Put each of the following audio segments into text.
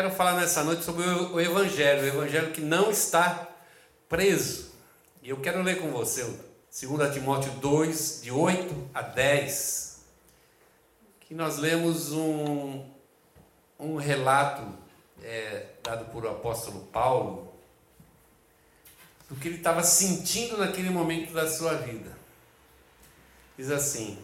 quero falar nessa noite sobre o Evangelho, o Evangelho que não está preso. E eu quero ler com você 2 Timóteo 2, de 8 a 10, que nós lemos um, um relato é, dado por o apóstolo Paulo, do que ele estava sentindo naquele momento da sua vida. Diz assim: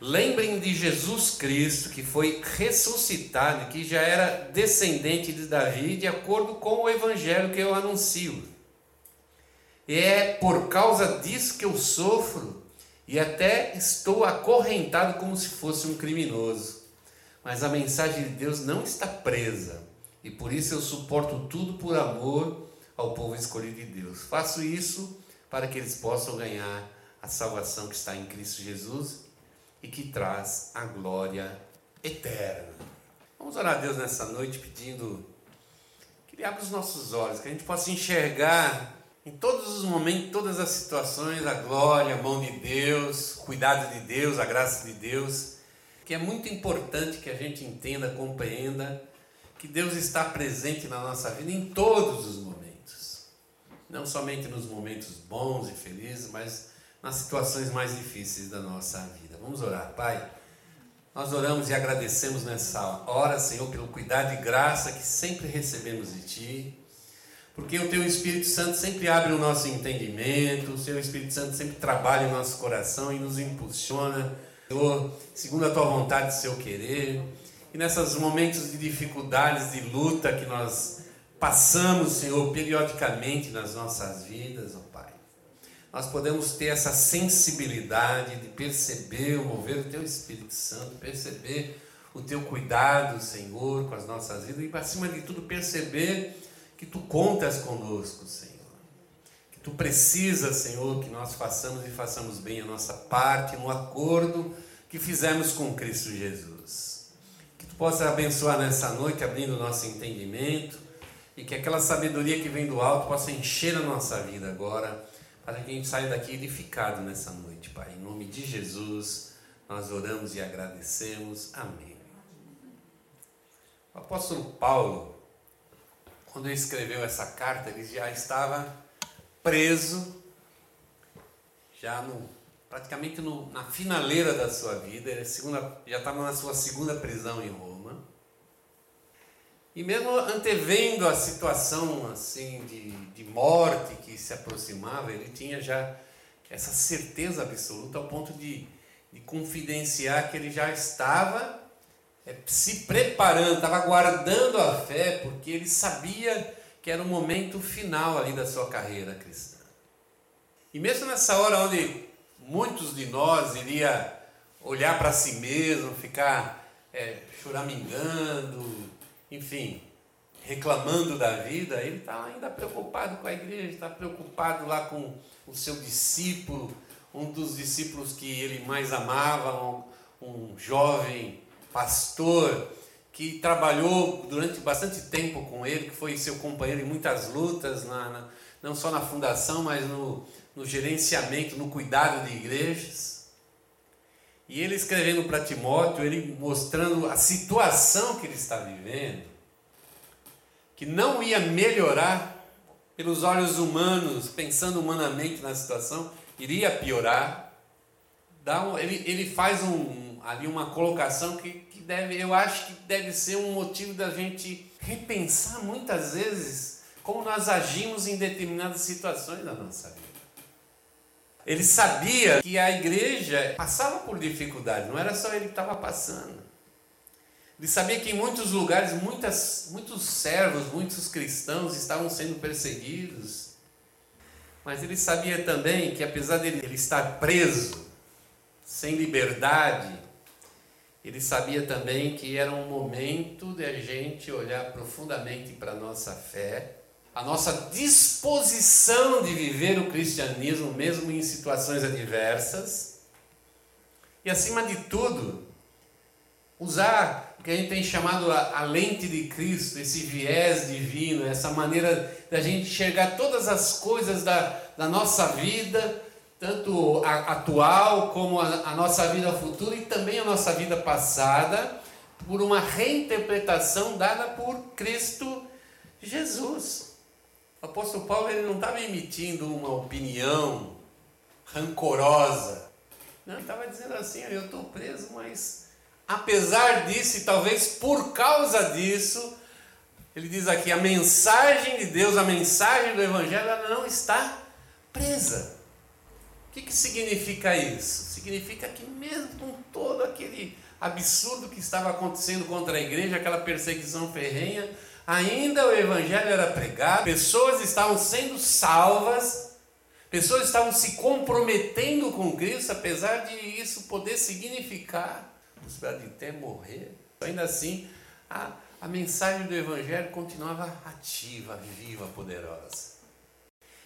Lembrem de Jesus Cristo, que foi ressuscitado, que já era descendente de Davi, de acordo com o evangelho que eu anuncio. E é por causa disso que eu sofro e até estou acorrentado como se fosse um criminoso. Mas a mensagem de Deus não está presa, e por isso eu suporto tudo por amor ao povo escolhido de Deus. Faço isso para que eles possam ganhar a salvação que está em Cristo Jesus e que traz a glória eterna. Vamos orar a Deus nessa noite pedindo que Ele abra os nossos olhos, que a gente possa enxergar em todos os momentos, todas as situações, a glória, a mão de Deus, o cuidado de Deus, a graça de Deus, que é muito importante que a gente entenda, compreenda que Deus está presente na nossa vida em todos os momentos. Não somente nos momentos bons e felizes, mas nas situações mais difíceis da nossa vida. Vamos orar, Pai. Nós oramos e agradecemos nessa hora, Senhor, pelo cuidado e graça que sempre recebemos de Ti, porque o Teu Espírito Santo sempre abre o nosso entendimento, o Teu Espírito Santo sempre trabalha em nosso coração e nos impulsiona, Senhor, segundo a Tua vontade e Seu querer. E nesses momentos de dificuldades, de luta que nós passamos, Senhor, periodicamente nas nossas vidas, ó nós podemos ter essa sensibilidade de perceber o mover do Teu Espírito Santo, perceber o Teu cuidado, Senhor, com as nossas vidas e, acima de tudo, perceber que Tu contas conosco, Senhor. Que Tu precisas, Senhor, que nós façamos e façamos bem a nossa parte no acordo que fizemos com Cristo Jesus. Que Tu possa abençoar nessa noite, abrindo o nosso entendimento e que aquela sabedoria que vem do alto possa encher a nossa vida agora para que a gente saia daqui edificado nessa noite, Pai. Em nome de Jesus, nós oramos e agradecemos. Amém. O apóstolo Paulo, quando escreveu essa carta, ele já estava preso, já no, praticamente no, na finaleira da sua vida, ele segunda, já estava na sua segunda prisão em Roma. E mesmo antevendo a situação assim de, de morte que se aproximava, ele tinha já essa certeza absoluta ao ponto de, de confidenciar que ele já estava é, se preparando, estava guardando a fé, porque ele sabia que era o momento final ali da sua carreira cristã. E mesmo nessa hora onde muitos de nós iria olhar para si mesmo, ficar é, choramingando, enfim, reclamando da vida, ele está ainda preocupado com a igreja, está preocupado lá com o seu discípulo, um dos discípulos que ele mais amava, um, um jovem pastor que trabalhou durante bastante tempo com ele, que foi seu companheiro em muitas lutas, na, na, não só na fundação, mas no, no gerenciamento, no cuidado de igrejas. E ele escrevendo para Timóteo, ele mostrando a situação que ele está vivendo, que não ia melhorar pelos olhos humanos, pensando humanamente na situação, iria piorar. Dá um, ele, ele faz um, ali uma colocação que, que deve, eu acho que deve ser um motivo da gente repensar muitas vezes como nós agimos em determinadas situações da nossa vida. Ele sabia que a igreja passava por dificuldades, não era só ele que estava passando. Ele sabia que em muitos lugares, muitas, muitos servos, muitos cristãos estavam sendo perseguidos. Mas ele sabia também que, apesar dele ele estar preso, sem liberdade, ele sabia também que era um momento de a gente olhar profundamente para a nossa fé a nossa disposição de viver o cristianismo, mesmo em situações adversas, e acima de tudo, usar o que a gente tem chamado a, a lente de Cristo, esse viés divino, essa maneira da gente enxergar todas as coisas da, da nossa vida, tanto a atual como a, a nossa vida futura e também a nossa vida passada, por uma reinterpretação dada por Cristo Jesus. O apóstolo Paulo ele não estava emitindo uma opinião rancorosa. Não, estava dizendo assim, eu estou preso, mas apesar disso, e talvez por causa disso, ele diz aqui, a mensagem de Deus, a mensagem do Evangelho, ela não está presa. O que, que significa isso? Significa que mesmo com todo aquele absurdo que estava acontecendo contra a igreja, aquela perseguição ferrenha, ainda o evangelho era pregado, pessoas estavam sendo salvas, pessoas estavam se comprometendo com Cristo, apesar de isso poder significar a possibilidade de até morrer. Ainda assim, a, a mensagem do evangelho continuava ativa, viva, poderosa.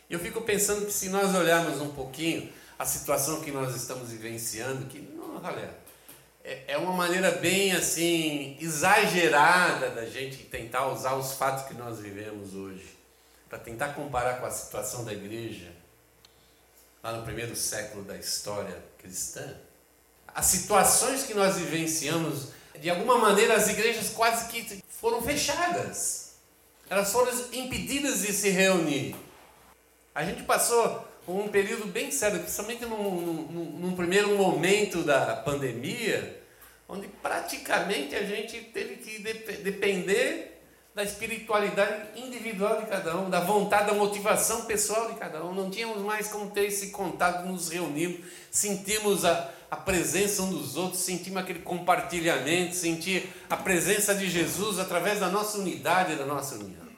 Eu fico pensando que se nós olharmos um pouquinho a situação que nós estamos vivenciando, que não, galera, é, é uma maneira bem assim exagerada da gente tentar usar os fatos que nós vivemos hoje para tentar comparar com a situação da igreja lá no primeiro século da história cristã. As situações que nós vivenciamos, de alguma maneira as igrejas quase que foram fechadas. Elas foram impedidas de se reunir. A gente passou um período bem sério, principalmente num, num, num, primeiro momento da pandemia, onde praticamente a gente teve que depender da espiritualidade individual de cada um, da vontade, da motivação pessoal de cada um. Não tínhamos mais como ter esse contato, nos reunirmos, sentimos a, a presença um dos outros, sentimos aquele compartilhamento, sentir a presença de Jesus através da nossa unidade, da nossa união.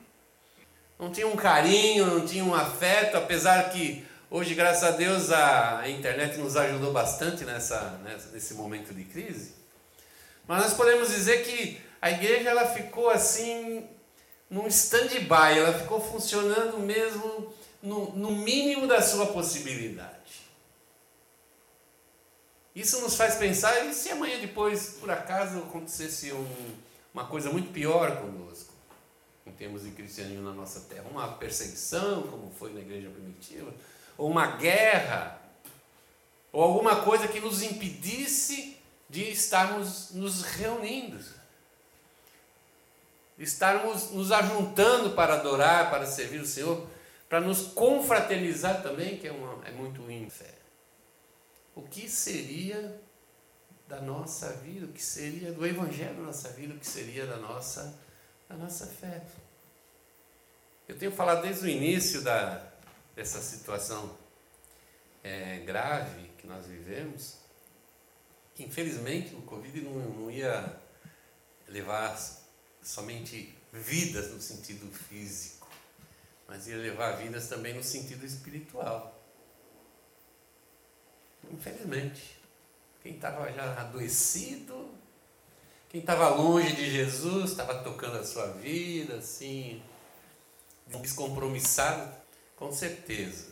Não tinha um carinho, não tinha um afeto, apesar que Hoje, graças a Deus, a internet nos ajudou bastante nessa, nesse momento de crise. Mas nós podemos dizer que a igreja ela ficou assim, num stand-by, ela ficou funcionando mesmo no, no mínimo da sua possibilidade. Isso nos faz pensar, e se amanhã depois, por acaso, acontecesse um, uma coisa muito pior conosco, em termos de cristianismo na nossa terra, uma perseguição, como foi na igreja primitiva, ou uma guerra, ou alguma coisa que nos impedisse de estarmos nos reunindo, estarmos nos ajuntando para adorar, para servir o Senhor, para nos confraternizar também, que é, uma, é muito fé. O que seria da nossa vida, o que seria do Evangelho da nossa vida, o que seria da nossa, da nossa fé? Eu tenho falado desde o início da, dessa situação é, grave que nós vivemos, que infelizmente o Covid não, não ia levar somente vidas no sentido físico, mas ia levar vidas também no sentido espiritual. Infelizmente. Quem estava já adoecido, quem estava longe de Jesus, estava tocando a sua vida, assim, descompromissado, com certeza,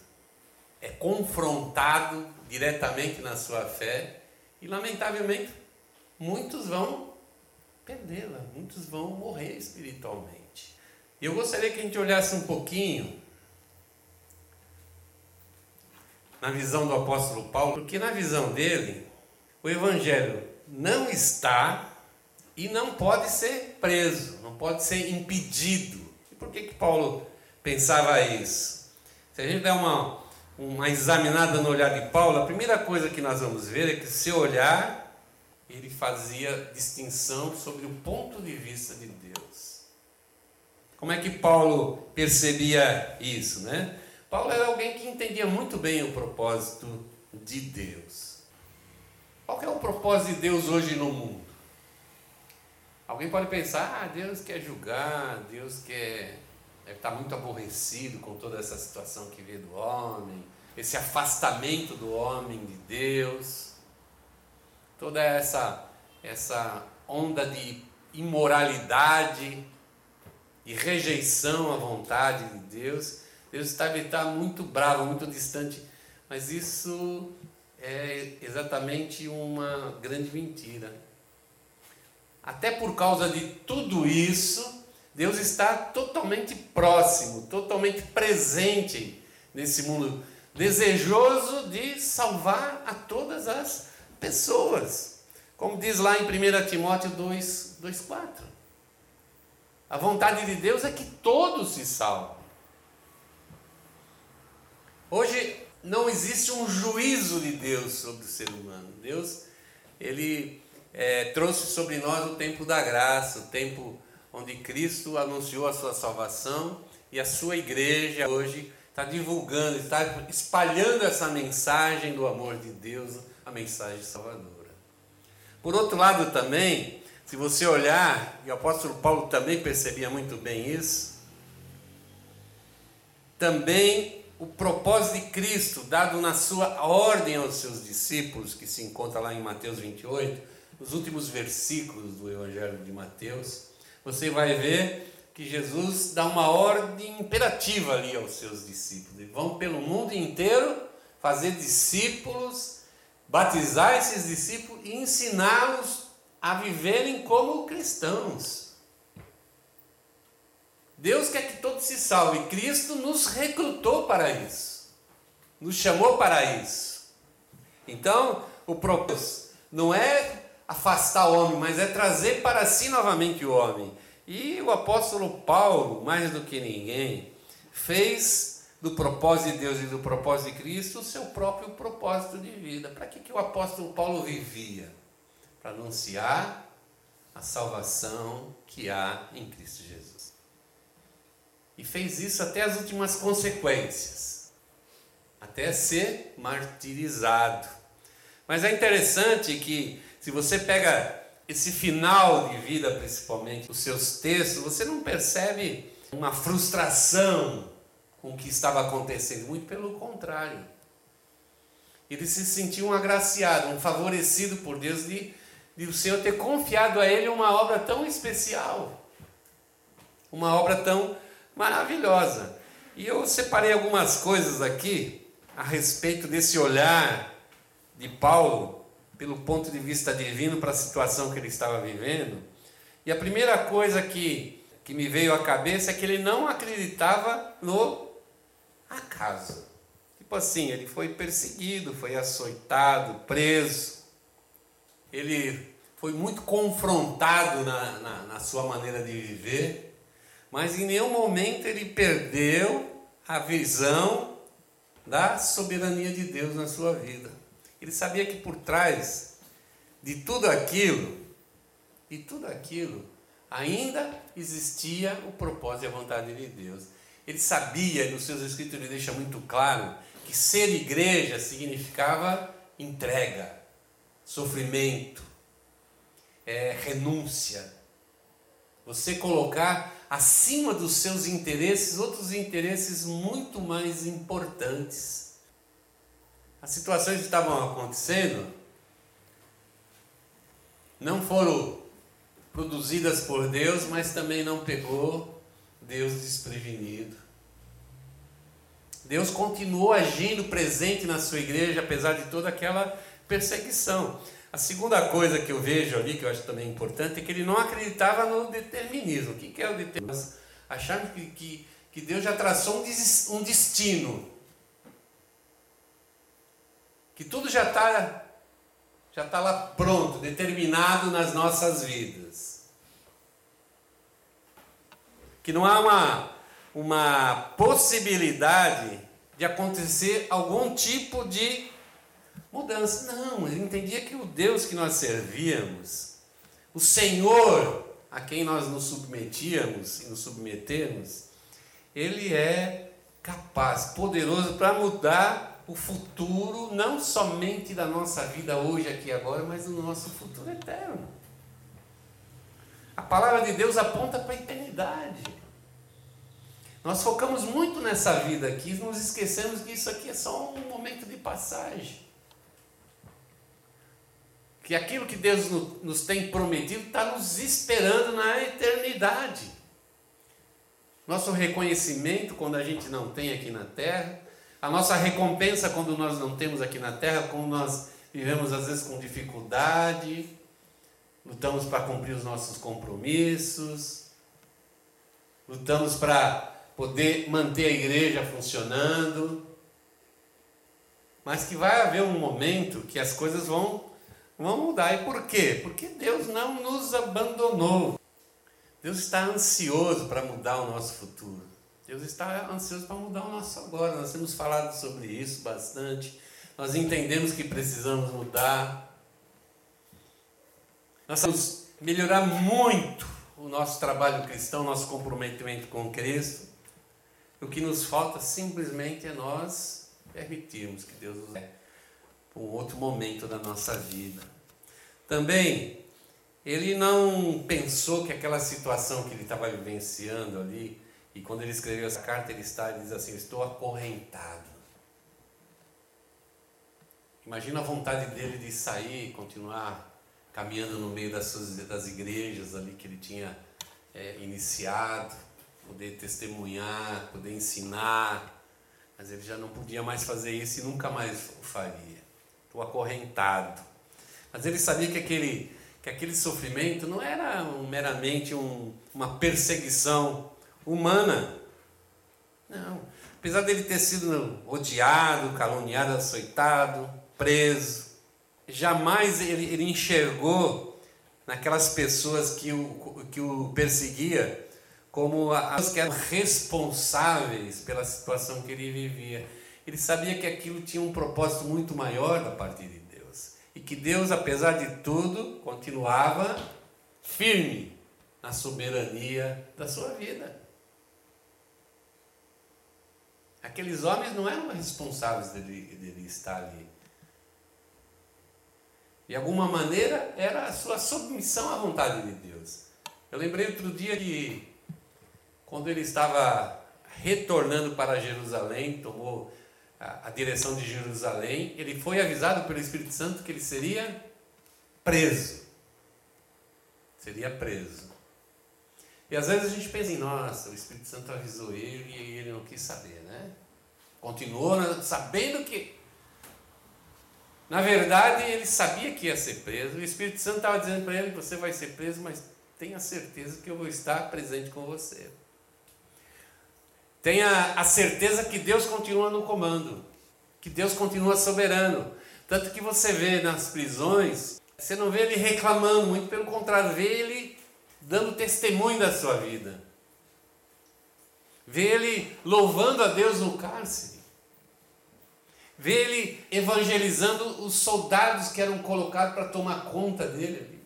é confrontado diretamente na sua fé e, lamentavelmente, muitos vão perdê-la, muitos vão morrer espiritualmente. E eu gostaria que a gente olhasse um pouquinho na visão do apóstolo Paulo, porque na visão dele, o evangelho não está e não pode ser preso, não pode ser impedido. E por que que Paulo pensava isso? Se a gente der uma, uma examinada no olhar de Paulo, a primeira coisa que nós vamos ver é que seu olhar ele fazia distinção sobre o ponto de vista de Deus. Como é que Paulo percebia isso, né? Paulo era alguém que entendia muito bem o propósito de Deus. Qual é o propósito de Deus hoje no mundo? Alguém pode pensar, ah, Deus quer julgar, Deus quer deve estar muito aborrecido com toda essa situação que vê do homem, esse afastamento do homem de Deus, toda essa, essa onda de imoralidade e rejeição à vontade de Deus. Deus deve estar muito bravo, muito distante, mas isso é exatamente uma grande mentira. Até por causa de tudo isso, Deus está totalmente próximo, totalmente presente nesse mundo, desejoso de salvar a todas as pessoas. Como diz lá em 1 Timóteo 2, 2,4. A vontade de Deus é que todos se salvem. Hoje não existe um juízo de Deus sobre o ser humano. Deus, ele é, trouxe sobre nós o tempo da graça, o tempo onde Cristo anunciou a sua salvação e a sua igreja hoje está divulgando, está espalhando essa mensagem do amor de Deus, a mensagem salvadora. Por outro lado também, se você olhar, e o apóstolo Paulo também percebia muito bem isso, também o propósito de Cristo, dado na sua ordem aos seus discípulos, que se encontra lá em Mateus 28, nos últimos versículos do Evangelho de Mateus, você vai ver que Jesus dá uma ordem imperativa ali aos seus discípulos. Eles vão pelo mundo inteiro fazer discípulos, batizar esses discípulos e ensiná-los a viverem como cristãos. Deus quer que todos se salvem. Cristo nos recrutou para isso. Nos chamou para isso. Então, o propósito não é afastar o homem, mas é trazer para si novamente o homem. E o apóstolo Paulo, mais do que ninguém, fez do propósito de Deus e do propósito de Cristo o seu próprio propósito de vida. Para que, que o apóstolo Paulo vivia? Para anunciar a salvação que há em Cristo Jesus. E fez isso até as últimas consequências, até ser martirizado. Mas é interessante que se você pega esse final de vida, principalmente, os seus textos, você não percebe uma frustração com o que estava acontecendo, muito pelo contrário. Ele se sentiu um agraciado, um favorecido por Deus de, de o Senhor ter confiado a ele uma obra tão especial, uma obra tão maravilhosa. E eu separei algumas coisas aqui a respeito desse olhar de Paulo pelo ponto de vista divino para a situação que ele estava vivendo. E a primeira coisa que, que me veio à cabeça é que ele não acreditava no acaso. Tipo assim, ele foi perseguido, foi açoitado, preso. Ele foi muito confrontado na, na, na sua maneira de viver, mas em nenhum momento ele perdeu a visão da soberania de Deus na sua vida. Ele sabia que por trás de tudo aquilo, de tudo aquilo, ainda existia o propósito e a vontade de Deus. Ele sabia, nos seus escritos ele deixa muito claro, que ser igreja significava entrega, sofrimento, é, renúncia. Você colocar acima dos seus interesses outros interesses muito mais importantes as situações que estavam acontecendo não foram produzidas por Deus, mas também não pegou Deus desprevenido. Deus continuou agindo presente na sua igreja, apesar de toda aquela perseguição. A segunda coisa que eu vejo ali, que eu acho também importante, é que ele não acreditava no determinismo. O que é o determinismo? Achando que, que, que Deus já traçou um destino que tudo já está já tá lá pronto, determinado nas nossas vidas. Que não há uma, uma possibilidade de acontecer algum tipo de mudança. Não, ele entendia que o Deus que nós servíamos, o Senhor a quem nós nos submetíamos e nos submetemos, ele é capaz, poderoso para mudar o futuro, não somente da nossa vida hoje, aqui agora, mas do nosso futuro eterno. A palavra de Deus aponta para a eternidade. Nós focamos muito nessa vida aqui, nos esquecemos que isso aqui é só um momento de passagem. Que aquilo que Deus nos tem prometido está nos esperando na eternidade. Nosso reconhecimento, quando a gente não tem aqui na terra, a nossa recompensa quando nós não temos aqui na terra, quando nós vivemos às vezes com dificuldade, lutamos para cumprir os nossos compromissos, lutamos para poder manter a igreja funcionando, mas que vai haver um momento que as coisas vão, Vamos mudar. E por quê? Porque Deus não nos abandonou. Deus está ansioso para mudar o nosso futuro. Deus está ansioso para mudar o nosso agora. Nós temos falado sobre isso bastante. Nós entendemos que precisamos mudar. Nós temos melhorar muito o nosso trabalho cristão, nosso comprometimento com Cristo. O que nos falta simplesmente é nós permitirmos que Deus nos dê para um outro momento da nossa vida. Também, ele não pensou que aquela situação que ele estava vivenciando ali, e quando ele escreveu essa carta, ele está, ele diz assim: Estou acorrentado. Imagina a vontade dele de sair, continuar caminhando no meio das, suas, das igrejas ali que ele tinha é, iniciado, poder testemunhar, poder ensinar, mas ele já não podia mais fazer isso e nunca mais o faria estou acorrentado. Mas ele sabia que aquele, que aquele sofrimento não era meramente um, uma perseguição humana. Não. Apesar dele ter sido odiado, caluniado, açoitado, preso, jamais ele, ele enxergou naquelas pessoas que o, que o perseguia como as que eram responsáveis pela situação que ele vivia ele sabia que aquilo tinha um propósito muito maior da parte de Deus. E que Deus, apesar de tudo, continuava firme na soberania da sua vida. Aqueles homens não eram responsáveis dele, dele estar ali. De alguma maneira, era a sua submissão à vontade de Deus. Eu lembrei outro dia que, quando ele estava retornando para Jerusalém, tomou a, a direção de Jerusalém, ele foi avisado pelo Espírito Santo que ele seria preso. Seria preso. E às vezes a gente pensa em, nossa, o Espírito Santo avisou ele e ele não quis saber, né? Continuou sabendo que. Na verdade, ele sabia que ia ser preso. O Espírito Santo estava dizendo para ele: você vai ser preso, mas tenha certeza que eu vou estar presente com você. Tenha a certeza que Deus continua no comando, que Deus continua soberano. Tanto que você vê nas prisões, você não vê ele reclamando, muito pelo contrário, vê ele dando testemunho da sua vida. Vê ele louvando a Deus no cárcere. Vê ele evangelizando os soldados que eram colocados para tomar conta dele.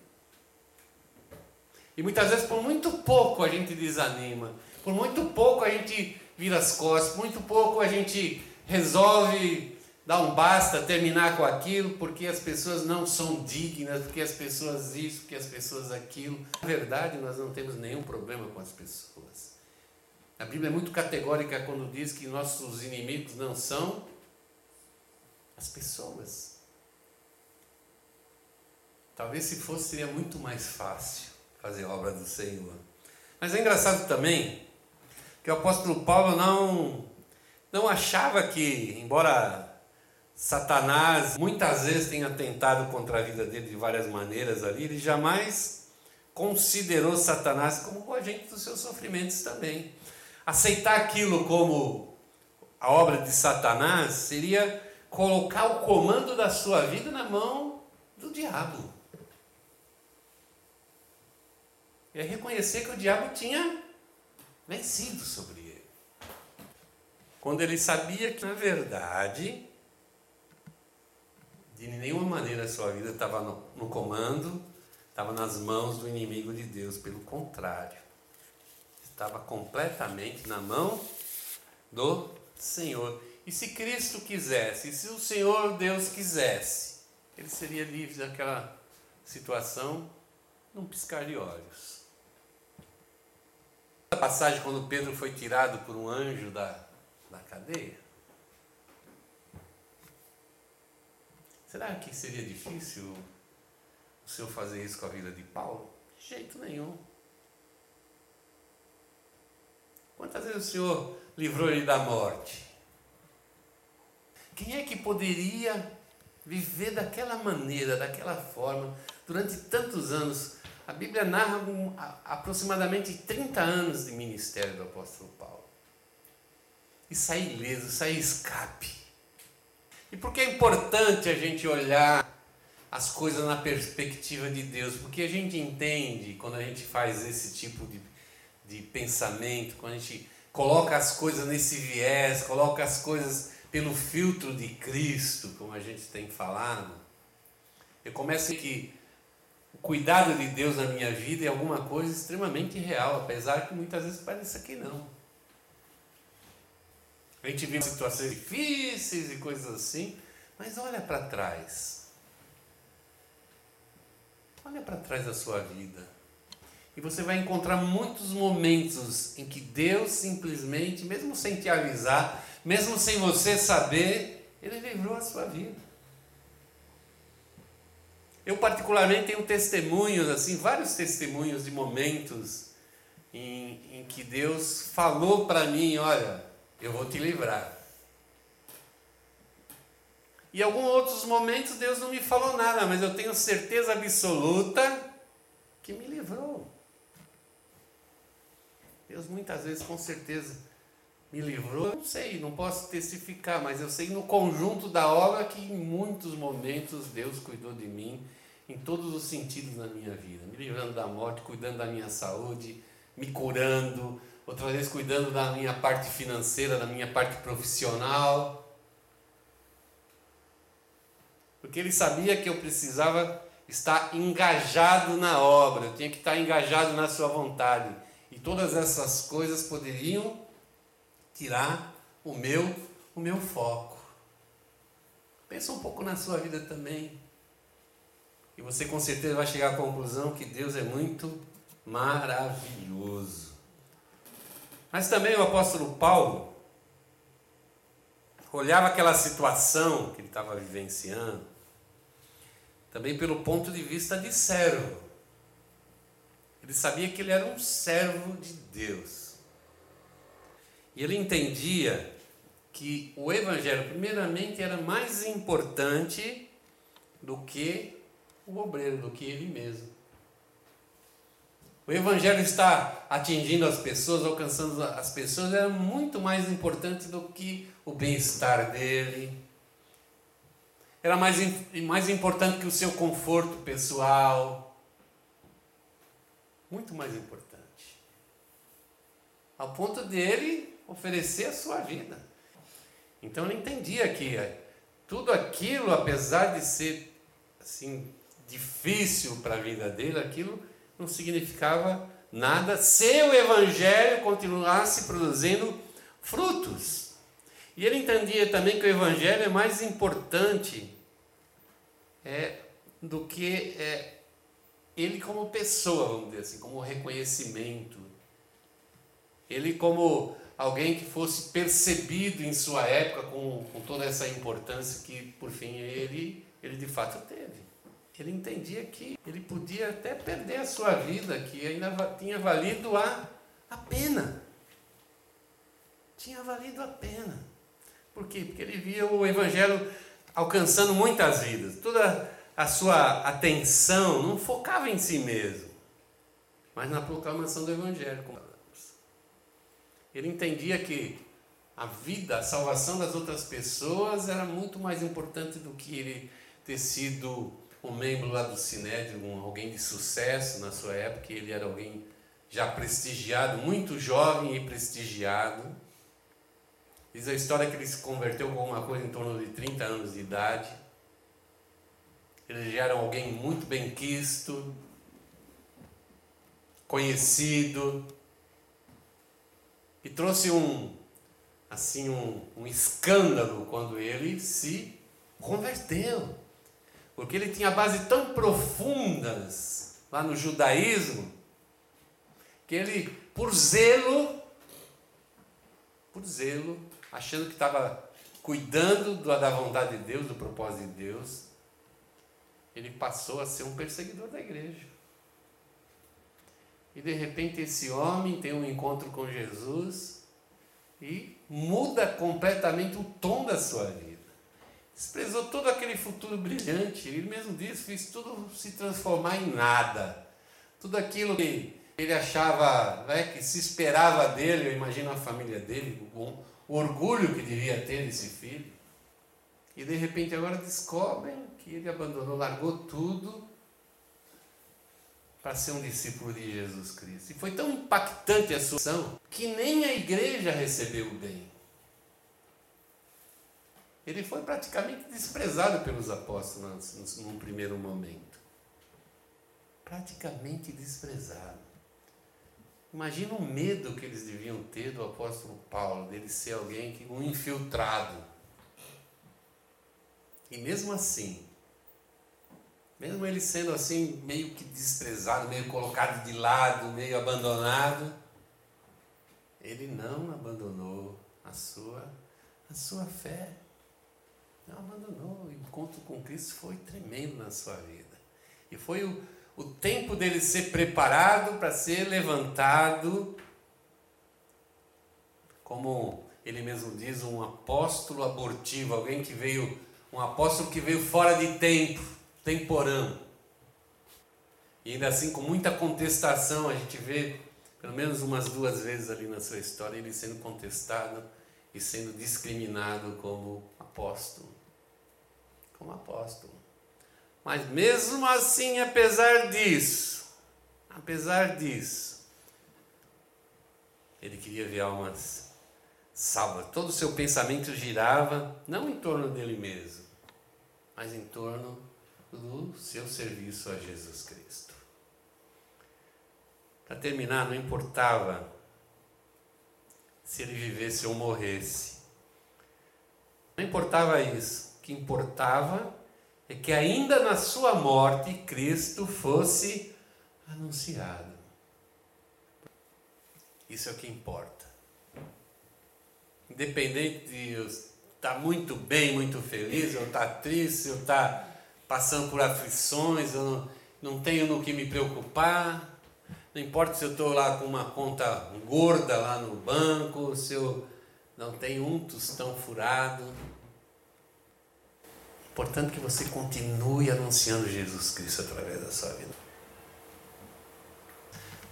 E muitas vezes, por muito pouco, a gente desanima. Por muito pouco a gente vira as costas, muito pouco a gente resolve dar um basta, terminar com aquilo, porque as pessoas não são dignas, porque as pessoas isso, porque as pessoas aquilo. Na verdade, nós não temos nenhum problema com as pessoas. A Bíblia é muito categórica quando diz que nossos inimigos não são as pessoas. Talvez se fosse seria muito mais fácil fazer a obra do Senhor. Mas é engraçado também que o apóstolo Paulo não, não achava que, embora Satanás muitas vezes tenha tentado contra a vida dele de várias maneiras ali, ele jamais considerou Satanás como o agente dos seus sofrimentos também. Aceitar aquilo como a obra de Satanás seria colocar o comando da sua vida na mão do diabo. É reconhecer que o diabo tinha vencido sobre ele. Quando ele sabia que, na verdade, de nenhuma maneira a sua vida estava no, no comando, estava nas mãos do inimigo de Deus, pelo contrário, estava completamente na mão do Senhor. E se Cristo quisesse, e se o Senhor Deus quisesse, ele seria livre daquela situação num piscar de olhos a passagem quando Pedro foi tirado por um anjo da, da cadeia? Será que seria difícil o senhor fazer isso com a vida de Paulo? De jeito nenhum. Quantas vezes o senhor livrou ele da morte? Quem é que poderia viver daquela maneira, daquela forma, durante tantos anos, a Bíblia narra um, aproximadamente 30 anos de ministério do apóstolo Paulo. E sair ileso, sair escape. E por que é importante a gente olhar as coisas na perspectiva de Deus, porque a gente entende quando a gente faz esse tipo de, de pensamento, quando a gente coloca as coisas nesse viés, coloca as coisas pelo filtro de Cristo, como a gente tem falado, eu começo a que o cuidado de Deus na minha vida é alguma coisa extremamente real, apesar que muitas vezes parece que não. A gente vive situações difíceis e coisas assim, mas olha para trás. Olha para trás da sua vida. E você vai encontrar muitos momentos em que Deus simplesmente, mesmo sem te avisar, mesmo sem você saber, Ele livrou a sua vida. Eu particularmente tenho testemunhos, assim, vários testemunhos de momentos em, em que Deus falou para mim, olha, eu vou te livrar. E alguns outros momentos Deus não me falou nada, mas eu tenho certeza absoluta que me livrou. Deus muitas vezes com certeza me livrou. Não sei, não posso testificar, mas eu sei no conjunto da obra que em muitos momentos Deus cuidou de mim em todos os sentidos na minha vida, me livrando da morte, cuidando da minha saúde, me curando, outra vez cuidando da minha parte financeira, da minha parte profissional. Porque ele sabia que eu precisava estar engajado na obra, eu tinha que estar engajado na sua vontade. E todas essas coisas poderiam tirar o meu, o meu foco. Pensa um pouco na sua vida também. E você com certeza vai chegar à conclusão que Deus é muito maravilhoso. Mas também o apóstolo Paulo olhava aquela situação que ele estava vivenciando, também pelo ponto de vista de servo. Ele sabia que ele era um servo de Deus. E ele entendia que o Evangelho, primeiramente, era mais importante do que o obreiro, do que ele mesmo. O Evangelho está atingindo as pessoas, alcançando as pessoas, é muito mais importante do que o bem-estar dele. Era mais, mais importante que o seu conforto pessoal. Muito mais importante. Ao ponto dele oferecer a sua vida. Então ele entendia que tudo aquilo, apesar de ser assim difícil para a vida dele, aquilo não significava nada se o Evangelho continuasse produzindo frutos. E ele entendia também que o Evangelho é mais importante é, do que é, ele como pessoa, vamos dizer assim, como reconhecimento. Ele como alguém que fosse percebido em sua época com, com toda essa importância que, por fim, ele, ele de fato teve ele entendia que ele podia até perder a sua vida, que ainda tinha valido a, a pena. Tinha valido a pena. Por quê? Porque ele via o Evangelho alcançando muitas vidas. Toda a sua atenção não focava em si mesmo, mas na proclamação do Evangelho. Ele entendia que a vida, a salvação das outras pessoas era muito mais importante do que ele ter sido um membro lá do Sinédrio, um, alguém de sucesso na sua época, ele era alguém já prestigiado, muito jovem e prestigiado. Diz a história que ele se converteu com uma coisa em torno de 30 anos de idade. Ele já era alguém muito bem quisto, conhecido, e trouxe um assim um, um escândalo quando ele se converteu porque ele tinha bases tão profundas lá no judaísmo, que ele, por zelo, por zelo, achando que estava cuidando da vontade de Deus, do propósito de Deus, ele passou a ser um perseguidor da igreja. E de repente esse homem tem um encontro com Jesus e muda completamente o tom da sua vida desprezou todo aquele futuro brilhante. Ele mesmo disse: fiz tudo se transformar em nada. Tudo aquilo que ele achava, né, que se esperava dele, eu imagino a família dele, o, o orgulho que devia ter desse filho. E de repente agora descobrem que ele abandonou, largou tudo para ser um discípulo de Jesus Cristo. E foi tão impactante a sua ação que nem a igreja recebeu bem. Ele foi praticamente desprezado pelos apóstolos num primeiro momento. Praticamente desprezado. Imagina o medo que eles deviam ter do apóstolo Paulo, dele ser alguém que um infiltrado. E mesmo assim, mesmo ele sendo assim meio que desprezado, meio colocado de lado, meio abandonado, ele não abandonou a sua a sua fé. Não abandonou. O encontro com Cristo foi tremendo na sua vida. E foi o, o tempo dele ser preparado para ser levantado, como ele mesmo diz, um apóstolo abortivo, alguém que veio, um apóstolo que veio fora de tempo, temporão. E ainda assim, com muita contestação, a gente vê, pelo menos umas duas vezes ali na sua história, ele sendo contestado e sendo discriminado como apóstolo como apóstolo. Mas mesmo assim, apesar disso, apesar disso, ele queria ver almas salvas. Todo o seu pensamento girava não em torno dele mesmo, mas em torno do seu serviço a Jesus Cristo. Para terminar, não importava se ele vivesse ou morresse. Não importava isso que importava é que ainda na sua morte Cristo fosse anunciado. Isso é o que importa. Independente de eu estar muito bem, muito feliz, ou estar triste, ou estar passando por aflições, eu não, não tenho no que me preocupar. Não importa se eu estou lá com uma conta gorda lá no banco, se eu não tenho um tostão furado. Portanto, que você continue anunciando Jesus Cristo através da sua vida.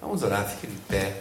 Vamos orar, fique de pé.